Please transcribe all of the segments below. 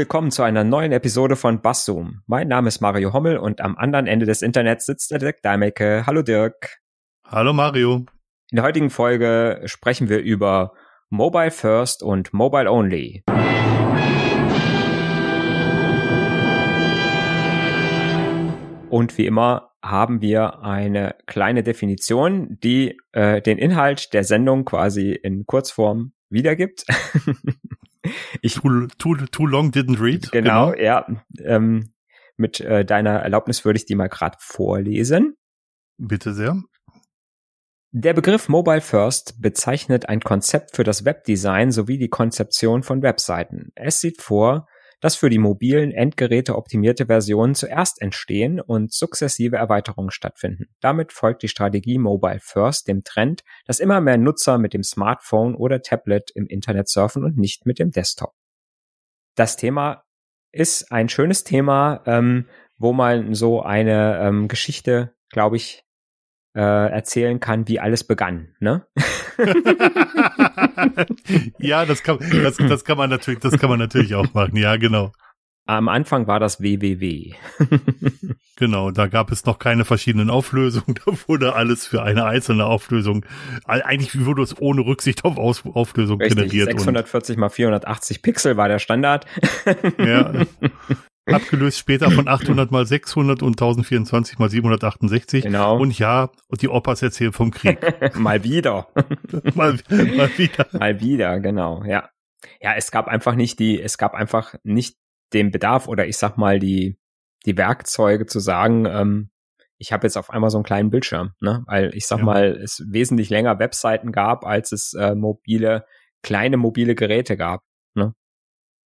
Willkommen zu einer neuen Episode von Basszoom. Mein Name ist Mario Hommel und am anderen Ende des Internets sitzt der Dirk Deimecke. Hallo Dirk. Hallo Mario. In der heutigen Folge sprechen wir über Mobile First und Mobile Only. Und wie immer haben wir eine kleine Definition, die äh, den Inhalt der Sendung quasi in Kurzform wiedergibt. ich, too, too, too long didn't read. Genau, genau. ja. Ähm, mit äh, deiner Erlaubnis würde ich die mal gerade vorlesen. Bitte sehr. Der Begriff Mobile First bezeichnet ein Konzept für das Webdesign sowie die Konzeption von Webseiten. Es sieht vor, dass für die mobilen Endgeräte optimierte Versionen zuerst entstehen und sukzessive Erweiterungen stattfinden. Damit folgt die Strategie Mobile First dem Trend, dass immer mehr Nutzer mit dem Smartphone oder Tablet im Internet surfen und nicht mit dem Desktop. Das Thema ist ein schönes Thema, ähm, wo man so eine ähm, Geschichte, glaube ich, äh, erzählen kann, wie alles begann, ne? ja, das kann, das, das kann man natürlich, das kann man natürlich auch machen. Ja, genau. Am Anfang war das WWW. genau, da gab es noch keine verschiedenen Auflösungen. Da wurde alles für eine einzelne Auflösung. Eigentlich wurde es ohne Rücksicht auf Aus Auflösung Richtig, generiert. 640 mal 480 Pixel war der Standard. ja. Abgelöst später von 800 mal 600 und 1024 mal 768. Genau. Und ja, und die Opas erzählen vom Krieg. mal wieder. mal, mal wieder. Mal wieder, genau, ja. Ja, es gab einfach nicht die, es gab einfach nicht den Bedarf oder ich sag mal die, die Werkzeuge zu sagen, ähm, ich habe jetzt auf einmal so einen kleinen Bildschirm, ne? Weil ich sag ja. mal, es wesentlich länger Webseiten gab, als es äh, mobile, kleine mobile Geräte gab.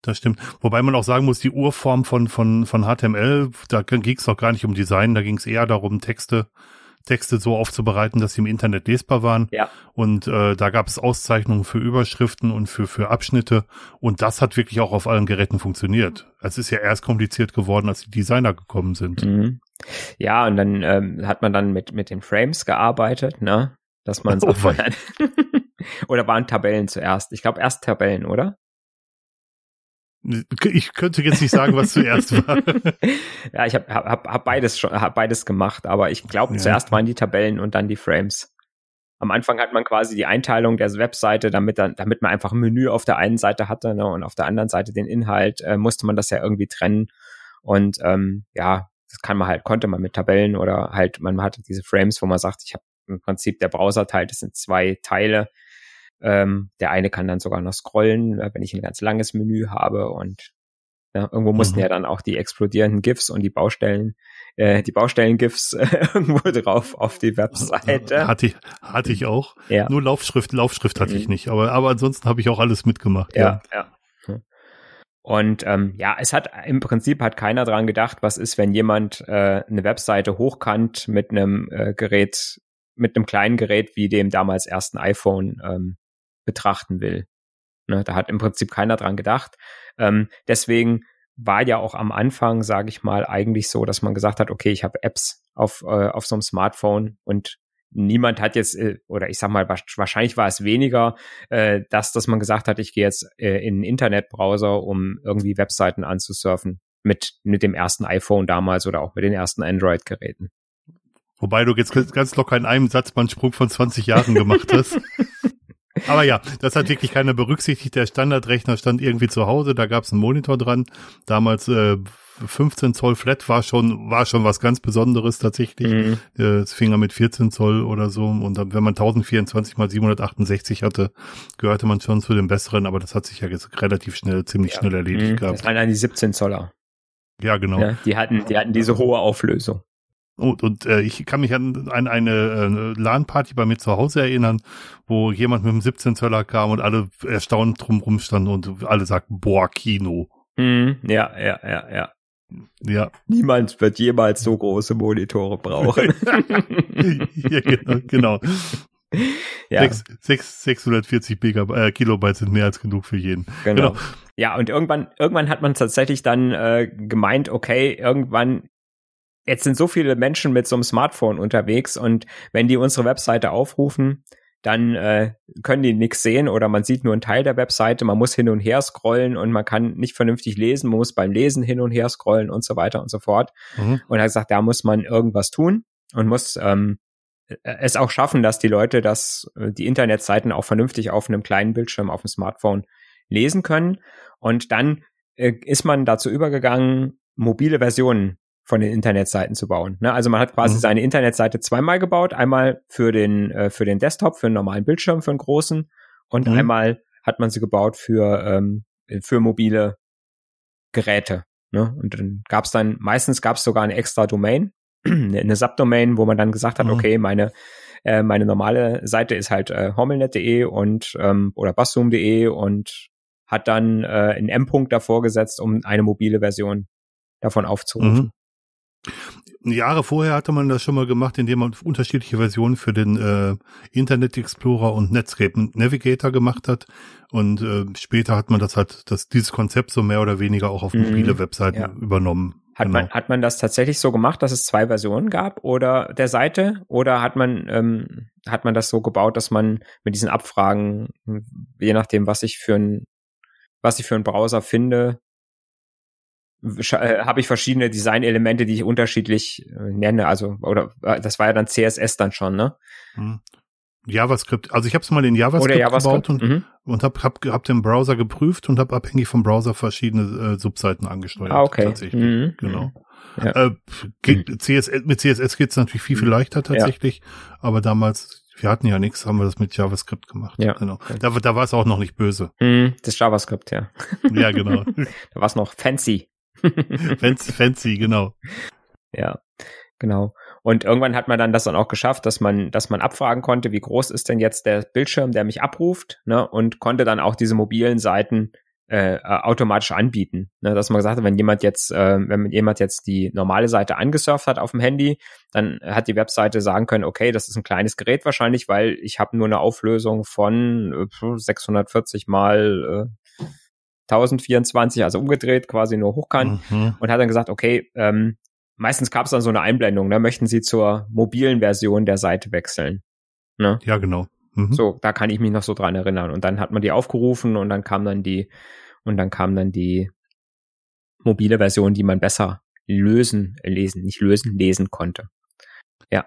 Das stimmt. Wobei man auch sagen muss, die Urform von, von, von HTML, da ging es doch gar nicht um Design, da ging es eher darum, Texte, Texte so aufzubereiten, dass sie im Internet lesbar waren. Ja. Und äh, da gab es Auszeichnungen für Überschriften und für, für Abschnitte. Und das hat wirklich auch auf allen Geräten funktioniert. Es ist ja erst kompliziert geworden, als die Designer gekommen sind. Mhm. Ja, und dann ähm, hat man dann mit, mit den Frames gearbeitet, ne? Dass man oh, Oder waren Tabellen zuerst? Ich glaube erst Tabellen, oder? Ich könnte jetzt nicht sagen, was zuerst war. ja, ich habe hab, hab beides schon, hab beides gemacht, aber ich glaube, ja. zuerst waren die Tabellen und dann die Frames. Am Anfang hat man quasi die Einteilung der Webseite, damit dann, damit man einfach ein Menü auf der einen Seite hatte ne, und auf der anderen Seite den Inhalt, äh, musste man das ja irgendwie trennen. Und ähm, ja, das kann man halt, konnte man mit Tabellen oder halt, man hatte diese Frames, wo man sagt, ich habe im Prinzip der Browser teilt das sind zwei Teile ähm, der eine kann dann sogar noch scrollen, äh, wenn ich ein ganz langes Menü habe und ja, irgendwo mussten mhm. ja dann auch die explodierenden GIFs und die Baustellen, äh, die Baustellen-GIFs äh, irgendwo drauf auf die Webseite. Hatte ich, hatte ich auch. Ja. Nur Laufschrift, Laufschrift hatte mhm. ich nicht. Aber, aber ansonsten habe ich auch alles mitgemacht. Ja, ja. ja. Und ähm, ja, es hat im Prinzip hat keiner dran gedacht, was ist, wenn jemand äh, eine Webseite hochkant mit einem äh, Gerät, mit einem kleinen Gerät wie dem damals ersten iPhone ähm, betrachten will. Ne, da hat im Prinzip keiner dran gedacht. Ähm, deswegen war ja auch am Anfang, sage ich mal, eigentlich so, dass man gesagt hat, okay, ich habe Apps auf, äh, auf so einem Smartphone und niemand hat jetzt, äh, oder ich sag mal, wahrscheinlich war es weniger, äh, dass, dass man gesagt hat, ich gehe jetzt äh, in einen Internetbrowser, um irgendwie Webseiten anzusurfen mit, mit dem ersten iPhone damals oder auch mit den ersten Android-Geräten. Wobei du jetzt ganz locker in einem Satz mal einen Sprung von 20 Jahren gemacht hast. Aber ja, das hat wirklich keiner berücksichtigt. Der Standardrechner stand irgendwie zu Hause, da gab es einen Monitor dran. Damals äh, 15 Zoll Flat war schon war schon was ganz Besonderes tatsächlich. Mhm. Das fing mit 14 Zoll oder so und dann, wenn man 1024 mal 768 hatte, gehörte man schon zu den besseren, aber das hat sich ja jetzt relativ schnell, ziemlich ja. schnell erledigt mhm. gehabt. Das waren dann die 17 Zoller. Ja, genau. Ja, die hatten, die hatten diese hohe Auflösung. Und, und äh, ich kann mich an, an eine äh, LAN-Party bei mir zu Hause erinnern, wo jemand mit einem 17 Zöller kam und alle erstaunt drumrum standen und alle sagten, boah, Kino. Mm, ja, ja, ja, ja. Ja. Niemand wird jemals so große Monitore brauchen. ja, genau. genau. Ja. 6, 6, 640 Megabyte, äh, Kilobyte sind mehr als genug für jeden. Genau. genau. Ja, und irgendwann, irgendwann hat man tatsächlich dann äh, gemeint, okay, irgendwann jetzt sind so viele Menschen mit so einem Smartphone unterwegs und wenn die unsere Webseite aufrufen, dann äh, können die nichts sehen oder man sieht nur einen Teil der Webseite, man muss hin und her scrollen und man kann nicht vernünftig lesen, man muss beim Lesen hin und her scrollen und so weiter und so fort. Mhm. Und er hat gesagt, da muss man irgendwas tun und muss ähm, es auch schaffen, dass die Leute das, äh, die Internetseiten auch vernünftig auf einem kleinen Bildschirm auf dem Smartphone lesen können. Und dann äh, ist man dazu übergegangen, mobile Versionen von den Internetseiten zu bauen. Ne? Also man hat quasi mhm. seine Internetseite zweimal gebaut, einmal für den äh, für den Desktop, für einen normalen Bildschirm, für einen großen, und mhm. einmal hat man sie gebaut für ähm, für mobile Geräte. Ne? Und dann gab es dann meistens gab es sogar eine extra Domain, eine Subdomain, wo man dann gesagt hat, mhm. okay, meine äh, meine normale Seite ist halt äh, hormelnet.de und ähm, oder basszoom.de und hat dann äh, einen M-Punkt davor gesetzt, um eine mobile Version davon aufzurufen. Mhm. Jahre vorher hatte man das schon mal gemacht, indem man unterschiedliche Versionen für den äh, Internet Explorer und Netscape Navigator gemacht hat. Und äh, später hat man das halt, das, dieses Konzept so mehr oder weniger auch auf mobile mhm, Webseiten ja. übernommen. Hat, genau. man, hat man das tatsächlich so gemacht, dass es zwei Versionen gab oder der Seite? Oder hat man, ähm, hat man das so gebaut, dass man mit diesen Abfragen, je nachdem, was ich für ein, was ich für einen Browser finde, habe ich verschiedene Designelemente, die ich unterschiedlich äh, nenne. Also, oder äh, das war ja dann CSS dann schon, ne? Hm. JavaScript, also ich habe es mal in JavaScript, JavaScript, gebaut und, mhm. und habe hab, hab den Browser geprüft und habe abhängig vom Browser verschiedene äh, Subseiten angesteuert. Ah, okay. Tatsächlich. Mhm. Genau. Ja. Äh, CSS, mit CSS geht's natürlich viel, viel mhm. leichter tatsächlich, ja. aber damals, wir hatten ja nichts, haben wir das mit JavaScript gemacht. Ja. Genau. Da, da war es auch noch nicht böse. Mhm, das JavaScript, ja. Ja, genau. da war es noch fancy. fancy, fancy, genau. Ja, genau. Und irgendwann hat man dann das dann auch geschafft, dass man, dass man abfragen konnte, wie groß ist denn jetzt der Bildschirm, der mich abruft, ne? Und konnte dann auch diese mobilen Seiten äh, automatisch anbieten. Ne? Dass man gesagt hat, wenn jemand jetzt, äh, wenn jemand jetzt die normale Seite angesurft hat auf dem Handy, dann hat die Webseite sagen können, okay, das ist ein kleines Gerät wahrscheinlich, weil ich habe nur eine Auflösung von äh, 640 mal äh, 1024, also umgedreht, quasi nur hochkant mhm. und hat dann gesagt, okay, ähm, meistens gab es dann so eine Einblendung, ne? möchten Sie zur mobilen Version der Seite wechseln? Ne? Ja, genau. Mhm. So, da kann ich mich noch so dran erinnern. Und dann hat man die aufgerufen und dann kam dann die, und dann kam dann die mobile Version, die man besser lösen, lesen, nicht lösen, lesen konnte. Ja.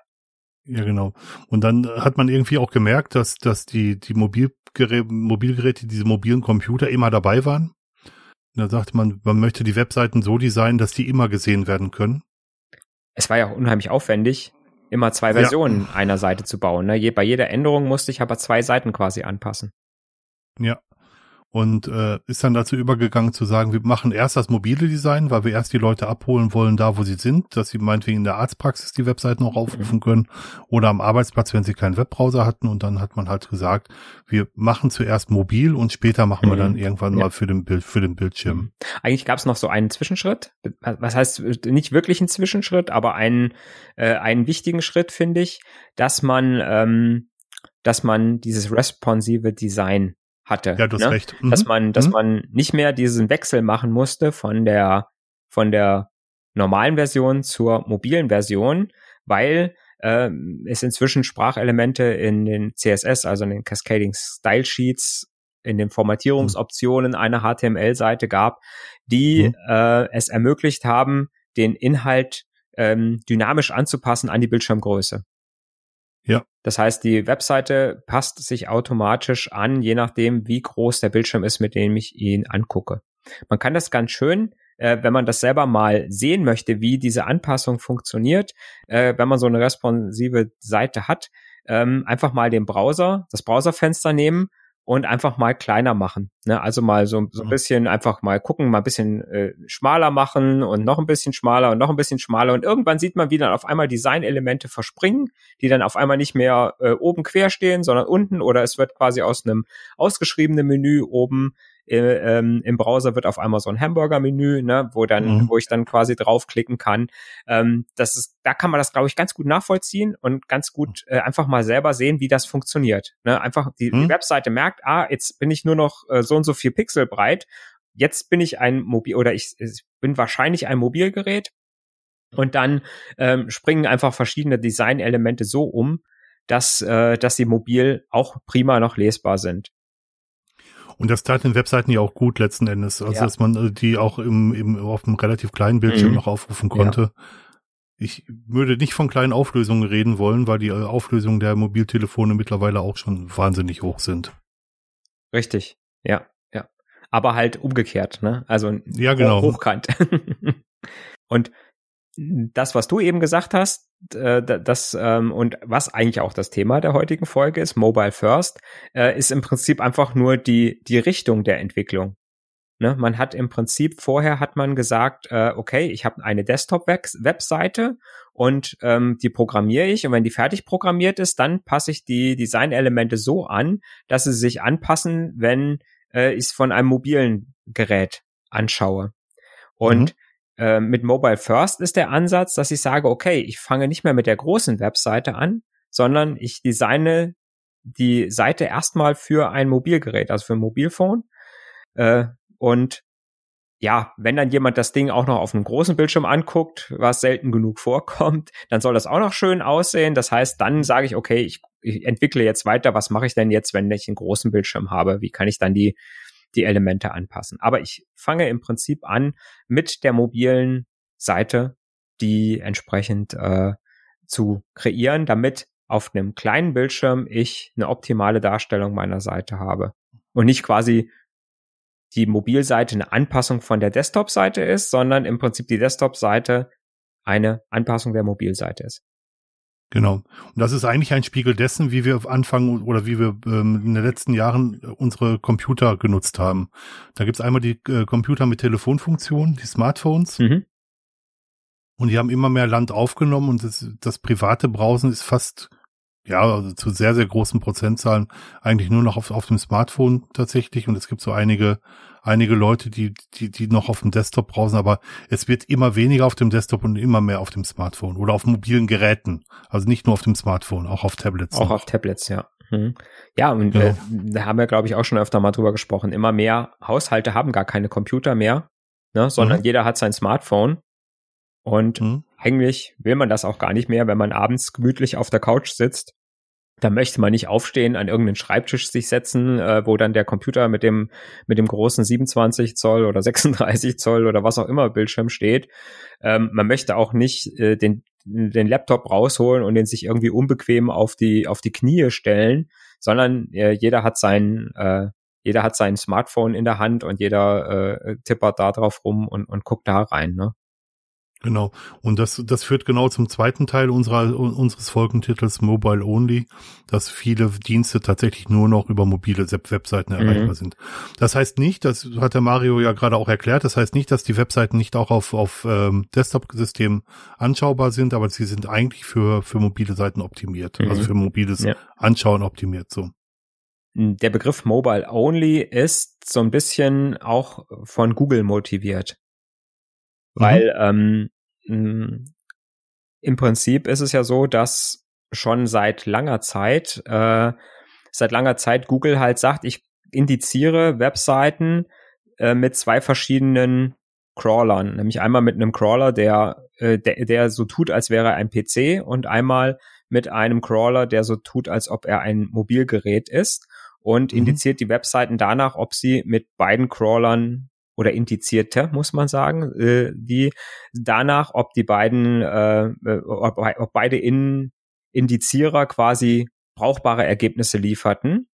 Ja, genau. Und dann hat man irgendwie auch gemerkt, dass, dass die, die Mobilgeräte, Mobilgeräte, diese mobilen Computer immer dabei waren. Da sagte man, man möchte die Webseiten so designen, dass die immer gesehen werden können. Es war ja auch unheimlich aufwendig, immer zwei Versionen ja. einer Seite zu bauen. Ne? Bei jeder Änderung musste ich aber zwei Seiten quasi anpassen. Ja und äh, ist dann dazu übergegangen zu sagen, wir machen erst das mobile Design, weil wir erst die Leute abholen wollen, da wo sie sind, dass sie meinetwegen in der Arztpraxis die Webseiten auch aufrufen können oder am Arbeitsplatz, wenn sie keinen Webbrowser hatten. Und dann hat man halt gesagt, wir machen zuerst mobil und später machen wir dann mhm. irgendwann ja. mal für den Bild für den Bildschirm. Mhm. Eigentlich gab es noch so einen Zwischenschritt. Was heißt nicht wirklich ein Zwischenschritt, aber einen äh, einen wichtigen Schritt finde ich, dass man ähm, dass man dieses responsive Design hatte. Ja, du hast ne? recht. Mhm. Dass man, dass mhm. man nicht mehr diesen Wechsel machen musste von der, von der normalen Version zur mobilen Version, weil äh, es inzwischen Sprachelemente in den CSS, also in den Cascading Style Sheets, in den Formatierungsoptionen mhm. einer HTML-Seite gab, die mhm. äh, es ermöglicht haben, den Inhalt ähm, dynamisch anzupassen an die Bildschirmgröße. Ja. Das heißt, die Webseite passt sich automatisch an, je nachdem, wie groß der Bildschirm ist, mit dem ich ihn angucke. Man kann das ganz schön, äh, wenn man das selber mal sehen möchte, wie diese Anpassung funktioniert, äh, wenn man so eine responsive Seite hat, ähm, einfach mal den Browser, das Browserfenster nehmen und einfach mal kleiner machen. Ne? Also mal so, so ein mhm. bisschen einfach mal gucken, mal ein bisschen äh, schmaler machen und noch ein bisschen schmaler und noch ein bisschen schmaler und irgendwann sieht man, wie dann auf einmal Designelemente verspringen, die dann auf einmal nicht mehr äh, oben quer stehen, sondern unten oder es wird quasi aus einem ausgeschriebenen Menü oben äh, ähm, im Browser wird auf einmal so ein Hamburger-Menü, ne, wo dann, mhm. wo ich dann quasi draufklicken kann. Ähm, das ist, da kann man das, glaube ich, ganz gut nachvollziehen und ganz gut äh, einfach mal selber sehen, wie das funktioniert. Ne? Einfach die, mhm. die Webseite merkt, ah, jetzt bin ich nur noch äh, so und so viel Pixel breit. Jetzt bin ich ein Mobil oder ich, ich bin wahrscheinlich ein Mobilgerät. Und dann ähm, springen einfach verschiedene Designelemente so um, dass, äh, dass sie mobil auch prima noch lesbar sind. Und das tat den Webseiten ja auch gut letzten Endes. Also, ja. dass man äh, die auch im, im, auf einem relativ kleinen Bildschirm mhm. noch aufrufen konnte. Ja. Ich würde nicht von kleinen Auflösungen reden wollen, weil die äh, Auflösungen der Mobiltelefone mittlerweile auch schon wahnsinnig hoch sind. Richtig, ja, ja. Aber halt umgekehrt, ne? Also ja, genau. hochkant. Und das, was du eben gesagt hast, äh, das ähm, und was eigentlich auch das Thema der heutigen Folge ist, Mobile First, äh, ist im Prinzip einfach nur die die Richtung der Entwicklung. Ne? Man hat im Prinzip vorher hat man gesagt, äh, okay, ich habe eine Desktop-Webseite und ähm, die programmiere ich und wenn die fertig programmiert ist, dann passe ich die Designelemente so an, dass sie sich anpassen, wenn äh, ich es von einem mobilen Gerät anschaue. Und mhm. Äh, mit Mobile First ist der Ansatz, dass ich sage, okay, ich fange nicht mehr mit der großen Webseite an, sondern ich designe die Seite erstmal für ein Mobilgerät, also für ein Mobilphone. Äh, und ja, wenn dann jemand das Ding auch noch auf einem großen Bildschirm anguckt, was selten genug vorkommt, dann soll das auch noch schön aussehen. Das heißt, dann sage ich, okay, ich, ich entwickle jetzt weiter. Was mache ich denn jetzt, wenn ich einen großen Bildschirm habe? Wie kann ich dann die die Elemente anpassen. Aber ich fange im Prinzip an mit der mobilen Seite, die entsprechend äh, zu kreieren, damit auf einem kleinen Bildschirm ich eine optimale Darstellung meiner Seite habe und nicht quasi die Mobilseite eine Anpassung von der Desktop-Seite ist, sondern im Prinzip die Desktop-Seite eine Anpassung der Mobilseite ist. Genau. Und das ist eigentlich ein Spiegel dessen, wie wir anfangen oder wie wir ähm, in den letzten Jahren äh, unsere Computer genutzt haben. Da gibt's einmal die äh, Computer mit Telefonfunktion, die Smartphones. Mhm. Und die haben immer mehr Land aufgenommen und das, das private Browsen ist fast, ja, also zu sehr, sehr großen Prozentzahlen eigentlich nur noch auf, auf dem Smartphone tatsächlich. Und es gibt so einige einige Leute, die, die, die noch auf dem Desktop browsen, aber es wird immer weniger auf dem Desktop und immer mehr auf dem Smartphone oder auf mobilen Geräten. Also nicht nur auf dem Smartphone, auch auf Tablets. Auch noch. auf Tablets, ja. Hm. Ja, und ja. Äh, da haben wir, glaube ich, auch schon öfter mal drüber gesprochen. Immer mehr Haushalte haben gar keine Computer mehr, ne, sondern mhm. jeder hat sein Smartphone. Und mhm. eigentlich will man das auch gar nicht mehr, wenn man abends gemütlich auf der Couch sitzt da möchte man nicht aufstehen, an irgendeinen Schreibtisch sich setzen, äh, wo dann der Computer mit dem, mit dem großen 27 Zoll oder 36 Zoll oder was auch immer Bildschirm steht. Ähm, man möchte auch nicht äh, den, den Laptop rausholen und den sich irgendwie unbequem auf die, auf die Knie stellen, sondern äh, jeder hat sein, äh, jeder hat sein Smartphone in der Hand und jeder äh, tippert da drauf rum und, und guckt da rein, ne? Genau. Und das, das führt genau zum zweiten Teil unserer, unseres Folgentitels Mobile Only, dass viele Dienste tatsächlich nur noch über mobile Webseiten mhm. erreichbar sind. Das heißt nicht, das hat der Mario ja gerade auch erklärt, das heißt nicht, dass die Webseiten nicht auch auf, auf ähm, Desktop-Systemen anschaubar sind, aber sie sind eigentlich für, für mobile Seiten optimiert, mhm. also für mobiles ja. Anschauen optimiert, so. Der Begriff Mobile Only ist so ein bisschen auch von Google motiviert. Weil mhm. ähm, im Prinzip ist es ja so, dass schon seit langer Zeit, äh, seit langer Zeit Google halt sagt, ich indiziere Webseiten äh, mit zwei verschiedenen Crawlern, nämlich einmal mit einem Crawler, der, äh, der, der so tut, als wäre er ein PC und einmal mit einem Crawler, der so tut, als ob er ein Mobilgerät ist und mhm. indiziert die Webseiten danach, ob sie mit beiden Crawlern oder Indizierte, muss man sagen, äh, die danach, ob die beiden, äh, äh, ob, ob beide in, Indizierer quasi brauchbare Ergebnisse lieferten.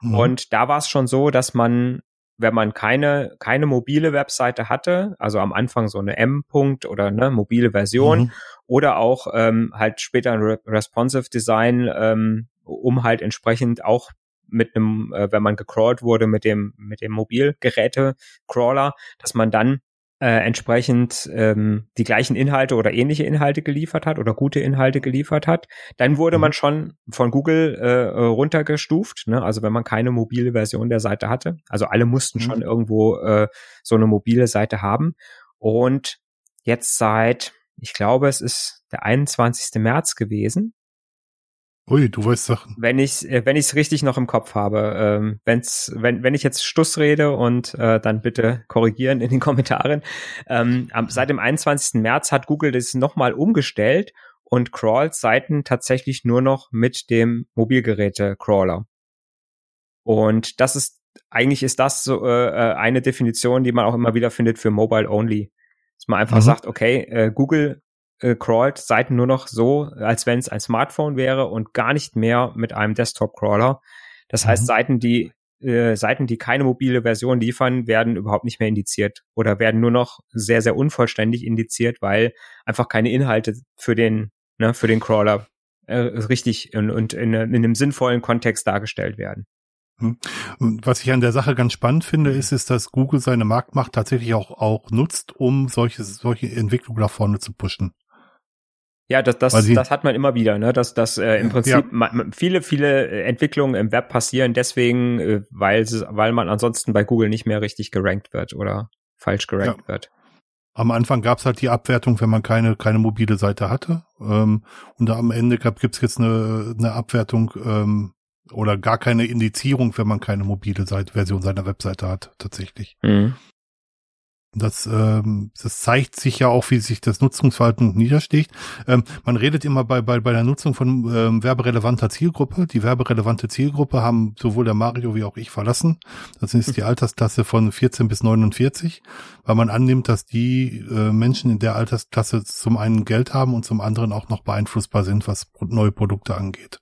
Mhm. Und da war es schon so, dass man, wenn man keine, keine mobile Webseite hatte, also am Anfang so eine M-Punkt oder eine mobile Version mhm. oder auch ähm, halt später ein Responsive Design, ähm, um halt entsprechend auch mit einem, äh, wenn man gecrawlt wurde mit dem, mit dem Mobilgeräte-Crawler, dass man dann äh, entsprechend ähm, die gleichen Inhalte oder ähnliche Inhalte geliefert hat oder gute Inhalte geliefert hat, dann wurde mhm. man schon von Google äh, runtergestuft. Ne? Also wenn man keine mobile Version der Seite hatte, also alle mussten mhm. schon irgendwo äh, so eine mobile Seite haben. Und jetzt seit, ich glaube, es ist der 21. März gewesen, Ui, du weißt Sachen. Wenn ich äh, wenn ich es richtig noch im Kopf habe, ähm, wenn's wenn wenn ich jetzt Stuss rede und äh, dann bitte korrigieren in den Kommentaren. Ähm, am, seit dem 21. März hat Google das nochmal umgestellt und crawlt Seiten tatsächlich nur noch mit dem Mobilgeräte-Crawler. Und das ist, eigentlich ist das so äh, äh, eine Definition, die man auch immer wieder findet für Mobile Only. Dass man einfach mhm. sagt, okay, äh, Google äh, crawlt Seiten nur noch so, als wenn es ein Smartphone wäre und gar nicht mehr mit einem Desktop-Crawler. Das mhm. heißt, Seiten, die äh, Seiten, die keine mobile Version liefern, werden überhaupt nicht mehr indiziert oder werden nur noch sehr, sehr unvollständig indiziert, weil einfach keine Inhalte für den, ne, für den Crawler äh, richtig und, und in, in einem sinnvollen Kontext dargestellt werden. Hm. Was ich an der Sache ganz spannend finde, ist, ist, dass Google seine Marktmacht tatsächlich auch, auch nutzt, um solche, solche Entwicklungen nach vorne zu pushen. Ja, das, das, das hat man immer wieder, ne? dass, dass äh, im Prinzip ja. viele, viele äh, Entwicklungen im Web passieren deswegen, äh, weil, weil man ansonsten bei Google nicht mehr richtig gerankt wird oder falsch gerankt ja. wird. Am Anfang gab's halt die Abwertung, wenn man keine, keine mobile Seite hatte. Ähm, und am Ende gab, gibt's jetzt eine, eine Abwertung ähm, oder gar keine Indizierung, wenn man keine mobile Seite, Version seiner Webseite hat, tatsächlich. Mhm. Das, ähm, das zeigt sich ja auch, wie sich das Nutzungsverhalten niederschlägt. Ähm, man redet immer bei, bei, bei der Nutzung von ähm, werberelevanter Zielgruppe. Die werberelevante Zielgruppe haben sowohl der Mario wie auch ich verlassen. Das ist die Altersklasse von 14 bis 49, weil man annimmt, dass die äh, Menschen in der Altersklasse zum einen Geld haben und zum anderen auch noch beeinflussbar sind, was neue Produkte angeht.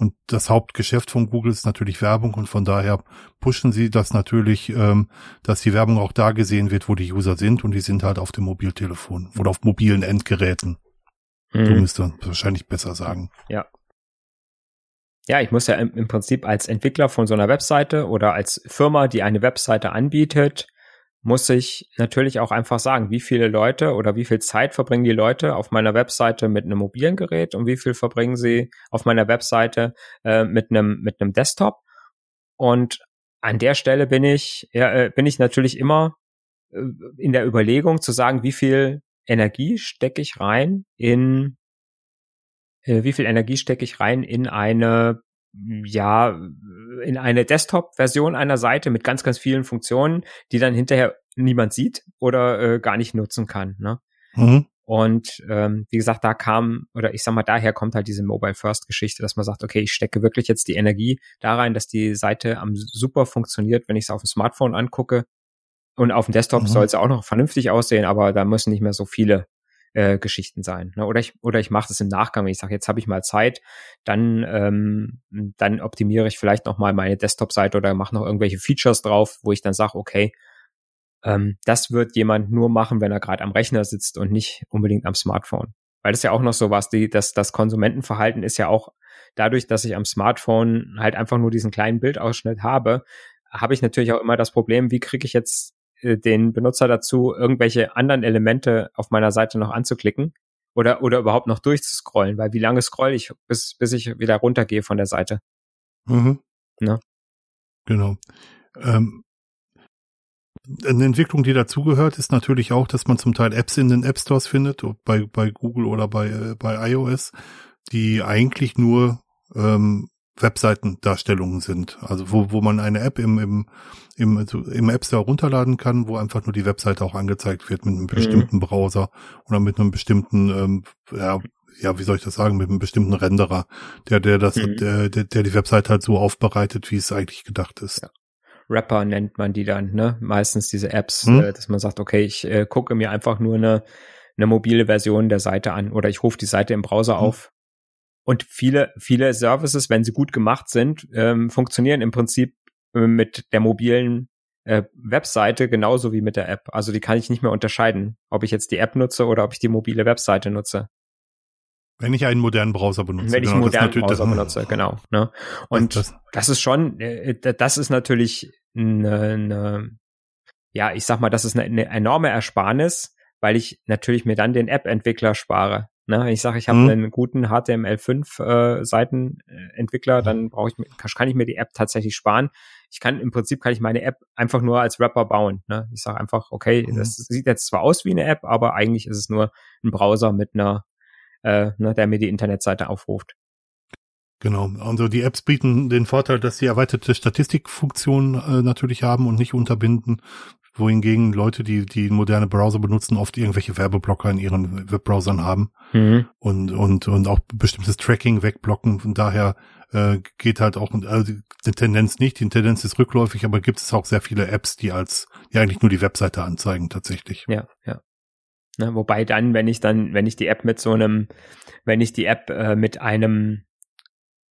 Und das Hauptgeschäft von Google ist natürlich Werbung und von daher pushen sie das natürlich, ähm, dass die Werbung auch da gesehen wird, wo die User sind und die sind halt auf dem Mobiltelefon oder auf mobilen Endgeräten. Mhm. Du müsst dann wahrscheinlich besser sagen. Ja. Ja, ich muss ja im, im Prinzip als Entwickler von so einer Webseite oder als Firma, die eine Webseite anbietet, muss ich natürlich auch einfach sagen, wie viele Leute oder wie viel Zeit verbringen die Leute auf meiner Webseite mit einem mobilen Gerät und wie viel verbringen sie auf meiner Webseite äh, mit einem mit einem Desktop. Und an der Stelle bin ich ja, äh, bin ich natürlich immer äh, in der Überlegung zu sagen, wie viel Energie stecke ich rein in äh, wie viel Energie stecke ich rein in eine ja, in eine Desktop-Version einer Seite mit ganz, ganz vielen Funktionen, die dann hinterher niemand sieht oder äh, gar nicht nutzen kann. Ne? Mhm. Und ähm, wie gesagt, da kam, oder ich sag mal, daher kommt halt diese Mobile First Geschichte, dass man sagt, okay, ich stecke wirklich jetzt die Energie da rein, dass die Seite am super funktioniert, wenn ich es auf dem Smartphone angucke. Und auf dem Desktop mhm. soll es auch noch vernünftig aussehen, aber da müssen nicht mehr so viele äh, Geschichten sein. Ne? Oder ich oder ich mache das im Nachgang, wenn ich sage, jetzt habe ich mal Zeit, dann ähm, dann optimiere ich vielleicht noch mal meine Desktop-Seite oder mache noch irgendwelche Features drauf, wo ich dann sage, okay, ähm, das wird jemand nur machen, wenn er gerade am Rechner sitzt und nicht unbedingt am Smartphone. Weil das ja auch noch so was, die, das, das Konsumentenverhalten ist ja auch dadurch, dass ich am Smartphone halt einfach nur diesen kleinen Bildausschnitt habe, habe ich natürlich auch immer das Problem, wie kriege ich jetzt den Benutzer dazu, irgendwelche anderen Elemente auf meiner Seite noch anzuklicken oder, oder überhaupt noch durchzuscrollen, weil wie lange scroll ich, bis, bis ich wieder runtergehe von der Seite. Mhm. Ne? Genau. Ähm, eine Entwicklung, die dazugehört, ist natürlich auch, dass man zum Teil Apps in den App Stores findet, bei, bei Google oder bei, äh, bei iOS, die eigentlich nur ähm, Webseitendarstellungen sind. Also wo, wo man eine App im, im, im, also im App Store runterladen kann, wo einfach nur die Webseite auch angezeigt wird mit einem mhm. bestimmten mhm. Browser oder mit einem bestimmten, ähm, ja, ja, wie soll ich das sagen, mit einem bestimmten Renderer, der, der das, mhm. der, der, der die Webseite halt so aufbereitet, wie es eigentlich gedacht ist. Ja. Rapper nennt man die dann, ne? Meistens diese Apps, mhm. äh, dass man sagt, okay, ich äh, gucke mir einfach nur eine, eine mobile Version der Seite an oder ich rufe die Seite im Browser mhm. auf und viele, viele Services, wenn sie gut gemacht sind, ähm, funktionieren im Prinzip äh, mit der mobilen äh, Webseite genauso wie mit der App. Also die kann ich nicht mehr unterscheiden, ob ich jetzt die App nutze oder ob ich die mobile Webseite nutze. Wenn ich einen modernen Browser benutze. Wenn ich genau, einen modernen Browser benutze, genau. Ne? Und das, das, ist schon, äh, das ist natürlich eine, eine, ja, ich sag mal, das ist eine, eine enorme Ersparnis, weil ich natürlich mir dann den App-Entwickler spare. Ne, wenn ich sage, ich habe mhm. einen guten HTML5 äh, Seitenentwickler, dann brauche ich kann ich mir die App tatsächlich sparen. Ich kann im Prinzip kann ich meine App einfach nur als Wrapper bauen. Ne? Ich sage einfach, okay, mhm. das sieht jetzt zwar aus wie eine App, aber eigentlich ist es nur ein Browser mit einer, äh, ne, der mir die Internetseite aufruft. Genau. Also die Apps bieten den Vorteil, dass sie erweiterte Statistikfunktionen äh, natürlich haben und nicht unterbinden, wohingegen Leute, die die moderne Browser benutzen, oft irgendwelche Werbeblocker in ihren Webbrowsern haben Mhm. und und und auch bestimmtes Tracking wegblocken. Von daher äh, geht halt auch also die Tendenz nicht, die Tendenz ist rückläufig, aber gibt es auch sehr viele Apps, die als die eigentlich nur die Webseite anzeigen tatsächlich. Ja, ja. Ne, wobei dann, wenn ich dann, wenn ich die App mit so einem, wenn ich die App äh, mit einem,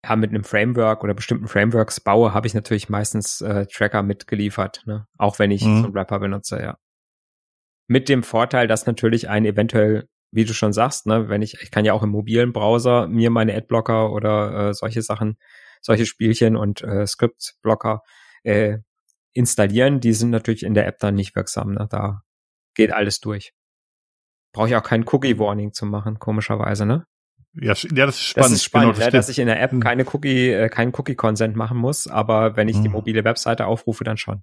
ja, mit einem Framework oder bestimmten Frameworks baue, habe ich natürlich meistens äh, Tracker mitgeliefert, ne? Auch wenn ich Mhm. so einen Wrapper benutze, ja. Mit dem Vorteil, dass natürlich ein eventuell, wie du schon sagst, ne, wenn ich, ich kann ja auch im mobilen Browser mir meine Adblocker oder äh, solche Sachen, solche Spielchen und äh, Scriptblocker äh, installieren, die sind natürlich in der App dann nicht wirksam, ne? Da geht alles durch. Brauche ich auch kein Cookie-Warning zu machen, komischerweise, ne? Ja, ja, das ist spannend. Das ist spannend, Genau, ne, das dass ich in der App Mhm. keine Cookie, äh, keinen Cookie-Consent machen muss, aber wenn ich die Mhm. mobile Webseite aufrufe, dann schon.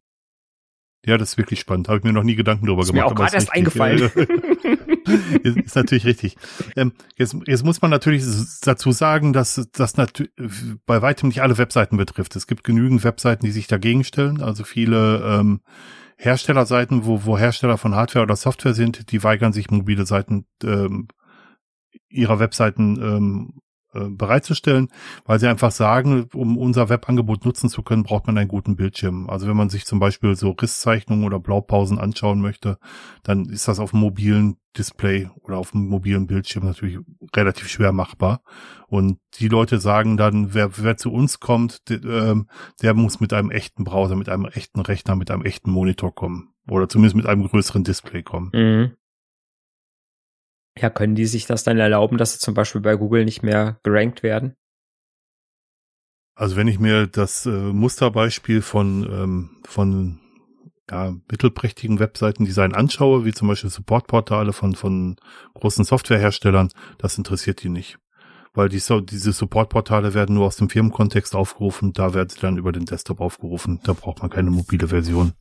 Ja, das ist wirklich spannend. Habe ich mir noch nie Gedanken drüber Ist mir gemacht. auch gerade erst richtig. eingefallen. ist, ist natürlich richtig. Ähm, jetzt, jetzt muss man natürlich dazu sagen, dass das natürlich bei weitem nicht alle Webseiten betrifft. Es gibt genügend Webseiten, die sich dagegen stellen. Also viele ähm, Herstellerseiten, wo, wo Hersteller von Hardware oder Software sind, die weigern sich, mobile Seiten ähm, ihrer Webseiten ähm, äh, bereitzustellen, weil sie einfach sagen, um unser Webangebot nutzen zu können, braucht man einen guten Bildschirm. Also wenn man sich zum Beispiel so Risszeichnungen oder Blaupausen anschauen möchte, dann ist das auf dem mobilen Display oder auf dem mobilen Bildschirm natürlich relativ schwer machbar. Und die Leute sagen dann, wer, wer zu uns kommt, der, ähm, der muss mit einem echten Browser, mit einem echten Rechner, mit einem echten Monitor kommen. Oder zumindest mit einem größeren Display kommen. Mhm. Ja, können die sich das dann erlauben, dass sie zum Beispiel bei Google nicht mehr gerankt werden? Also wenn ich mir das äh, Musterbeispiel von, ähm, von ja, mittelprächtigen Webseitendesign anschaue, wie zum Beispiel Supportportale von, von großen Softwareherstellern, das interessiert die nicht. Weil die, so, diese Supportportale werden nur aus dem Firmenkontext aufgerufen, da werden sie dann über den Desktop aufgerufen, da braucht man keine mobile Version.